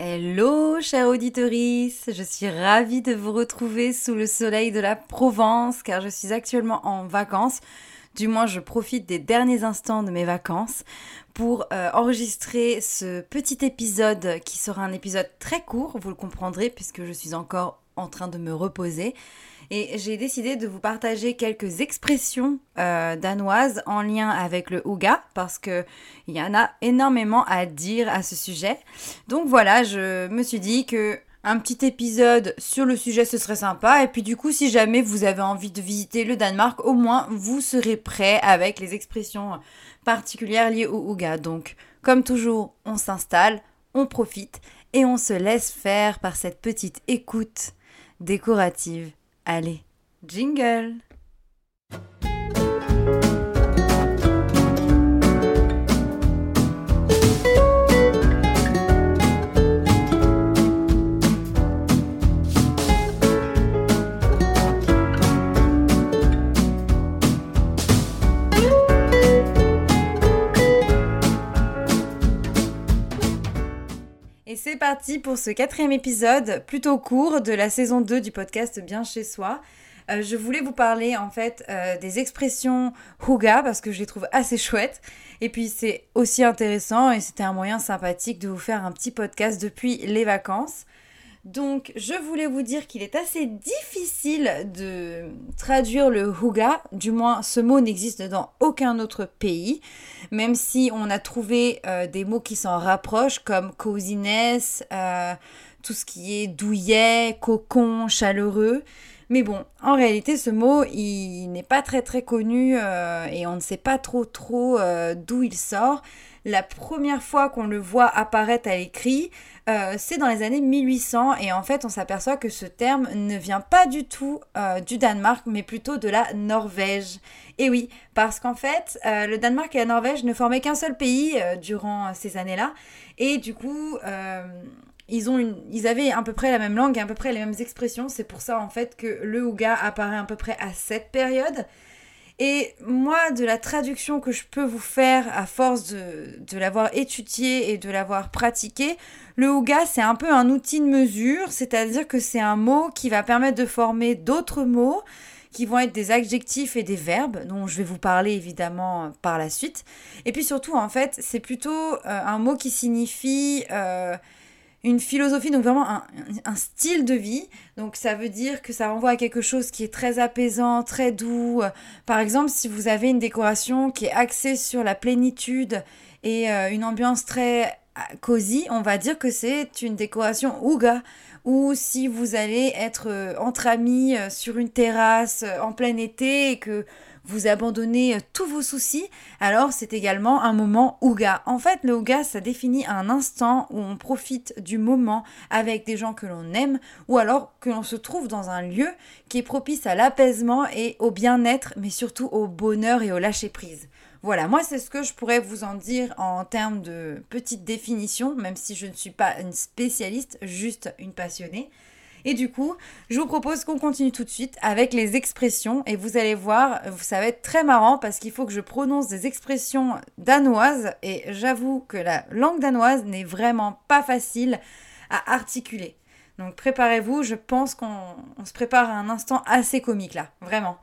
Hello, chère auditorice, je suis ravie de vous retrouver sous le soleil de la Provence car je suis actuellement en vacances. Du moins, je profite des derniers instants de mes vacances pour euh, enregistrer ce petit épisode qui sera un épisode très court, vous le comprendrez puisque je suis encore en train de me reposer. Et j'ai décidé de vous partager quelques expressions euh, danoises en lien avec le Ouga parce que il y en a énormément à dire à ce sujet. Donc voilà, je me suis dit que un petit épisode sur le sujet ce serait sympa et puis du coup si jamais vous avez envie de visiter le Danemark, au moins vous serez prêt avec les expressions particulières liées au Ouga. Donc comme toujours, on s'installe, on profite et on se laisse faire par cette petite écoute décorative Allez, jingle parti pour ce quatrième épisode, plutôt court, de la saison 2 du podcast Bien chez soi. Euh, je voulais vous parler en fait euh, des expressions Huga parce que je les trouve assez chouettes. Et puis c'est aussi intéressant et c'était un moyen sympathique de vous faire un petit podcast depuis les vacances. Donc, je voulais vous dire qu'il est assez difficile de traduire le huga, du moins ce mot n'existe dans aucun autre pays, même si on a trouvé euh, des mots qui s'en rapprochent comme coziness, euh, tout ce qui est douillet, cocon, chaleureux. Mais bon, en réalité, ce mot, il n'est pas très très connu euh, et on ne sait pas trop trop d'où il sort. La première fois qu'on le voit apparaître à l'écrit, euh, c'est dans les années 1800 et en fait on s'aperçoit que ce terme ne vient pas du tout euh, du Danemark mais plutôt de la Norvège. Et oui, parce qu'en fait euh, le Danemark et la Norvège ne formaient qu'un seul pays durant ces années-là et du coup ils, ont une, ils avaient à peu près la même langue et à peu près les mêmes expressions. C'est pour ça en fait que le Ouga apparaît à peu près à cette période. Et moi, de la traduction que je peux vous faire à force de, de l'avoir étudié et de l'avoir pratiqué, le Ouga, c'est un peu un outil de mesure, c'est-à-dire que c'est un mot qui va permettre de former d'autres mots qui vont être des adjectifs et des verbes, dont je vais vous parler évidemment par la suite. Et puis surtout, en fait, c'est plutôt euh, un mot qui signifie... Euh, une philosophie, donc vraiment un, style de vie. Donc ça veut dire que ça renvoie à quelque chose qui est très apaisant, très doux. Par exemple, si vous avez une décoration qui est axée sur la plénitude et euh, une ambiance très euh, cosy, on va dire que c'est une décoration ouga. Ou si vous allez être euh, entre amis sur une terrasse en plein été et que vous abandonnez euh, tous vos soucis, alors c'est également un moment Ouga. En fait, le Ouga, ça définit un instant où on profite du moment avec des gens que l'on aime ou alors que l'on se trouve dans un lieu qui est propice à l'apaisement et au bien-être, mais surtout au bonheur et au lâcher-prise. Voilà, moi c'est ce que je pourrais vous en dire en termes de petite définition, même si je ne suis pas une spécialiste, juste une passionnée. Et du coup, je vous propose qu'on continue tout de suite avec les expressions. Et vous allez voir, ça va être très marrant parce qu'il faut que je prononce des expressions danoises. Et j'avoue que la langue danoise n'est vraiment pas facile à articuler. Donc préparez-vous, je pense qu'on se prépare à un instant assez comique là, vraiment.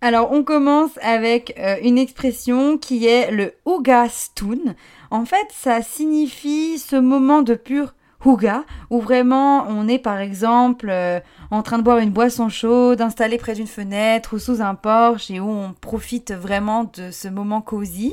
Alors on commence avec euh, une expression qui est le Ugastun. En fait, ça signifie ce moment de pure Huga, où vraiment on est par exemple euh, en train de boire une boisson chaude, installé près d'une fenêtre ou sous un porche et où on profite vraiment de ce moment cosy.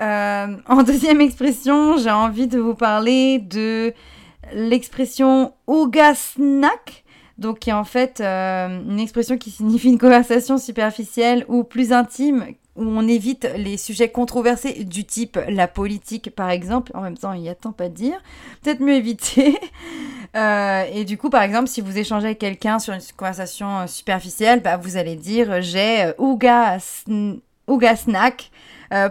Euh, en deuxième expression, j'ai envie de vous parler de l'expression Huga snack, donc qui est en fait euh, une expression qui signifie une conversation superficielle ou plus intime où on évite les sujets controversés du type la politique par exemple. En même temps, il y a tant pas de dire. Peut-être mieux éviter. Euh, et du coup, par exemple, si vous échangez avec quelqu'un sur une conversation euh, superficielle, bah, vous allez dire j'ai euh, Ouga, snack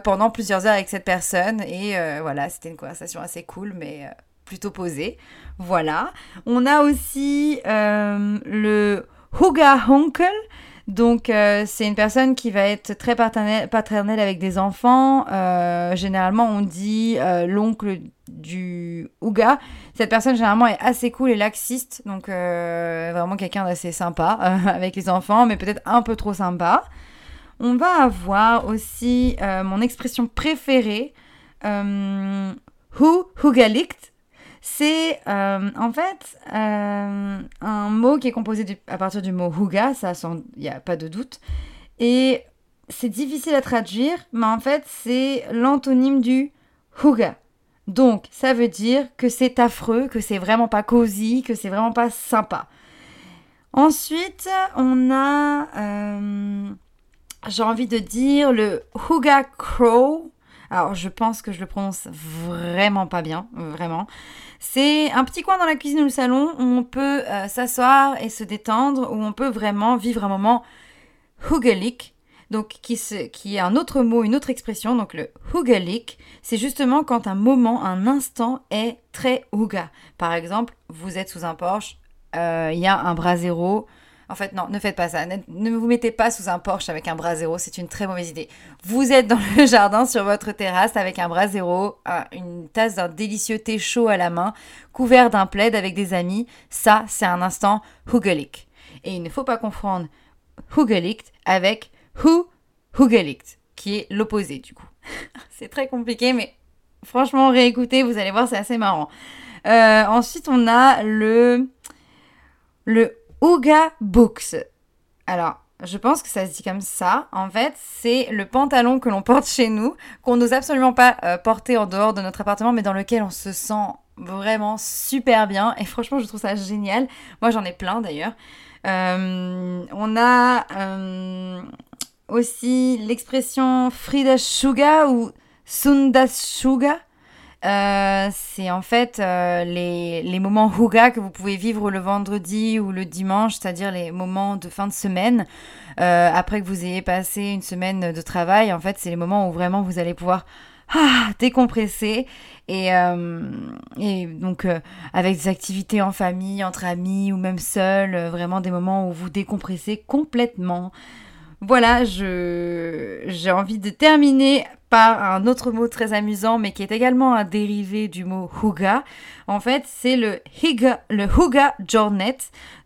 pendant plusieurs heures avec cette personne. Et voilà, c'était une conversation assez cool, mais plutôt posée. Voilà. On a aussi le Huga Honkel Donc euh, c'est une personne qui va être très paternelle, avec des enfants. Euh, généralement on dit euh, l'oncle du Ouga. Cette personne généralement est assez cool et laxiste, donc vraiment quelqu'un d'assez sympa avec les enfants, mais peut-être un peu trop sympa. On va avoir aussi mon expression préférée, Hu Hugalikt c'est euh, en fait euh, un mot qui est composé à partir du mot huga, ça il n'y a pas de doute. Et c'est difficile à traduire, mais en fait c'est l'antonyme du huga. Donc ça veut dire que c'est affreux, que c'est vraiment pas cosy, que c'est vraiment pas sympa. Ensuite, on a, euh, j'ai envie de dire le huga crow. Alors je pense que je le prononce vraiment pas bien, vraiment. C'est un petit coin dans la cuisine ou le salon où on peut euh, s'asseoir et se détendre, où on peut vraiment vivre un moment hugelig, donc qui, est un autre mot, une autre expression. Donc le hugelig, c'est justement quand un moment, un instant est très huga. Par exemple, vous êtes sous un Porsche, euh, il y a un bras zéro, en fait, non, ne faites pas ça. Ne, vous mettez pas sous un porche avec un bras zéro, c'est une très mauvaise idée. Vous êtes dans le jardin sur votre terrasse avec un bras zéro, une tasse d'un délicieux thé chaud à la main, couvert d'un plaid avec des amis. Ça, c'est un instant hugelic. Et il ne faut pas confondre hugelic avec hu hugelic, qui est l'opposé du coup. c'est très compliqué, mais franchement, réécoutez, vous allez voir, c'est assez marrant. Euh, ensuite, on a le le Ouga Books. Alors, je pense que ça se dit comme ça. En fait, c'est le pantalon que l'on porte chez nous, qu'on n'ose absolument pas euh, porter en dehors de notre appartement, mais dans lequel on se sent vraiment super bien. Et franchement, je trouve ça génial. Moi, j'en ai plein d'ailleurs. Euh, on a euh, aussi l'expression Frida Shuga ou Sundas Shuga. Euh, c'est en fait euh, les, les, moments Huga que vous pouvez vivre le vendredi ou le dimanche, c'est-à-dire les moments de fin de semaine. Euh, après que vous ayez passé une semaine de travail, en fait, c'est les moments où vraiment vous allez pouvoir ah, décompresser. Et, et donc, avec des activités en famille, entre amis ou même seul, vraiment des moments où vous décompressez complètement. Voilà, je j'ai envie de terminer par un autre mot très amusant, mais qui est également un dérivé du mot huga. En fait, c'est le higa, le huga jornet.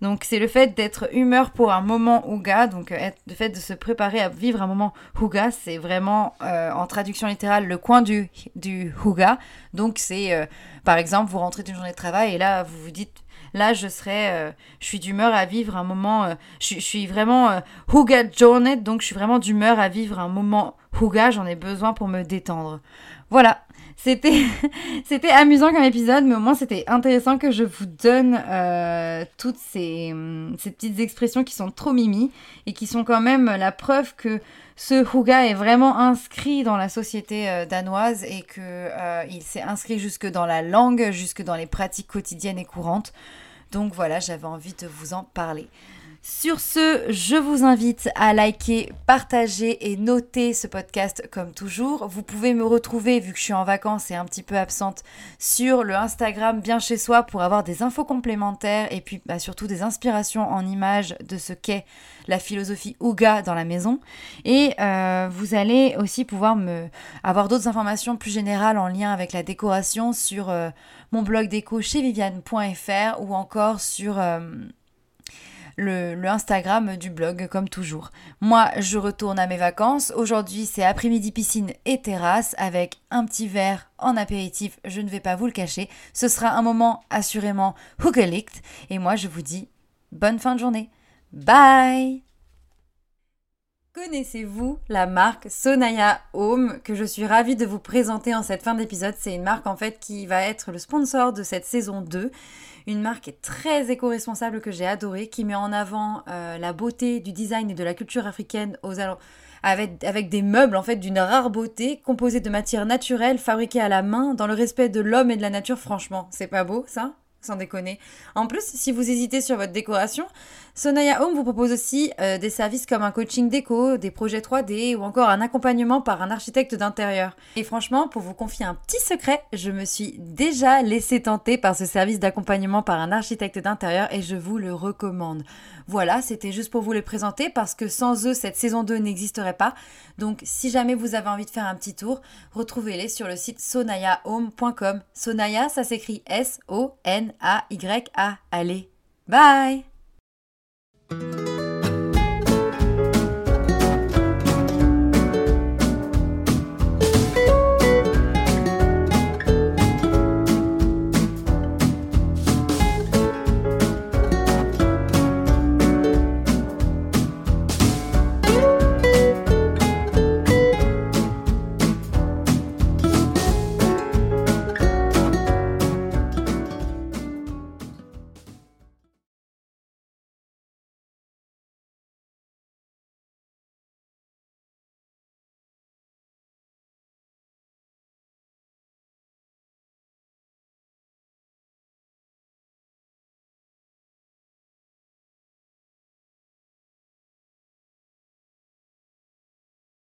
Donc, c'est le fait d'être humeur pour un moment huga. Donc, euh, le fait de se préparer à vivre un moment huga, c'est vraiment, euh, en traduction littérale, le coin du, du huga. Donc, c'est, euh, par exemple, vous rentrez d'une journée de travail et là, vous vous dites, là je serais euh, je suis d'humeur à vivre un moment euh, je, suis vraiment euh, Huga Jornet donc je suis vraiment d'humeur à vivre un moment Huga j'en ai besoin pour me détendre voilà c'était c'était amusant comme épisode mais au moins c'était intéressant que je vous donne toutes ces, ces petites expressions qui sont trop mimi et qui sont quand même la preuve que ce Huga est vraiment inscrit dans la société danoise et que il s'est inscrit jusque dans la langue, jusque dans les pratiques quotidiennes et courantes. Donc voilà, j'avais envie de vous en parler. Sur ce, je vous invite à liker, partager et noter ce podcast comme toujours. Vous pouvez me retrouver, vu que je suis en vacances et un petit peu absente, sur le Instagram Bien chez soi pour avoir des infos complémentaires et puis bah, surtout des inspirations en images de ce qu'est la philosophie Ouga dans la maison. Et euh, vous allez aussi pouvoir me avoir d'autres informations plus générales en lien avec la décoration sur euh, mon blog déco chez viviane.fr ou encore sur... Euh, le, Instagram du blog comme toujours. Moi, je retourne à mes vacances. Aujourd'hui, c'est après-midi piscine et terrasse avec un petit verre en apéritif, je ne vais pas vous le cacher. Ce sera un moment assurément hookelict. Et moi, je vous dis bonne fin de journée. Bye Connaissez-vous la marque Sonaya Home que je suis ravie de vous présenter en cette fin d'épisode C'est une marque en fait qui va être le sponsor de cette saison 2 une marque très éco-responsable que j'ai adorée, qui met en avant euh, la beauté du design et de la culture africaine avec des meubles en fait d'une rare beauté, composés de matières naturelles, fabriquées à la main, dans le respect de l'homme et de la nature. Franchement, c'est pas beau ça? Sans déconner. En plus, si vous hésitez sur votre décoration, Sonaya Home vous propose aussi euh, des services comme un coaching déco, des projets 3D ou encore un accompagnement par un architecte d'intérieur. Et franchement, pour vous confier un petit secret, je me suis déjà laissé tenter par ce service d'accompagnement par un architecte d'intérieur et je vous le recommande. Voilà, c'était juste pour vous les présenter parce que sans eux, cette saison 2 n'existerait pas. Donc si jamais vous avez envie de faire un petit tour, retrouvez-les sur le site sonayahome.com. Sonaya, ça s'écrit S-O-N-A-Y-A. Allez, bye